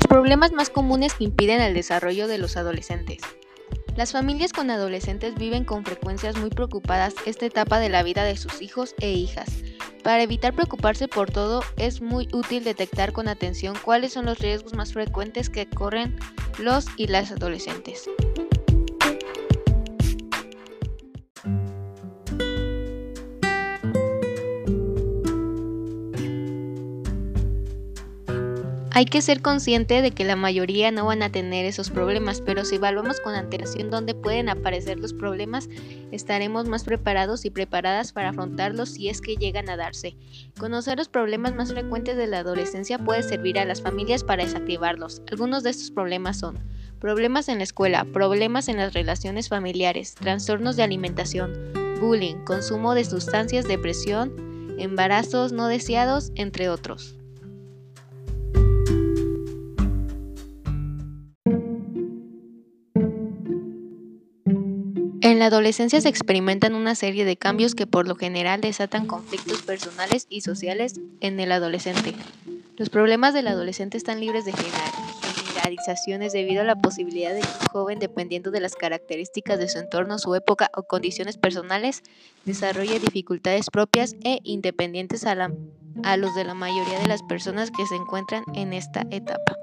problemas más comunes que impiden el desarrollo de los adolescentes. Las familias con adolescentes viven con frecuencias muy preocupadas esta etapa de la vida de sus hijos e hijas. Para evitar preocuparse por todo, es muy útil detectar con atención cuáles son los riesgos más frecuentes que corren los y las adolescentes. Hay que ser consciente de que la mayoría no van a tener esos problemas, pero si evaluamos con antelación dónde pueden aparecer los problemas, estaremos más preparados y preparadas para afrontarlos si es que llegan a darse. Conocer los problemas más frecuentes de la adolescencia puede servir a las familias para desactivarlos. Algunos de estos problemas son problemas en la escuela, problemas en las relaciones familiares, trastornos de alimentación, bullying, consumo de sustancias, depresión, embarazos no deseados, entre otros. En la adolescencia se experimentan una serie de cambios que por lo general desatan conflictos personales y sociales en el adolescente. Los problemas del adolescente están libres de generalizaciones debido a la posibilidad de que un joven, dependiendo de las características de su entorno, su época o condiciones personales, desarrolle dificultades propias e independientes a, a los de la mayoría de las personas que se encuentran en esta etapa.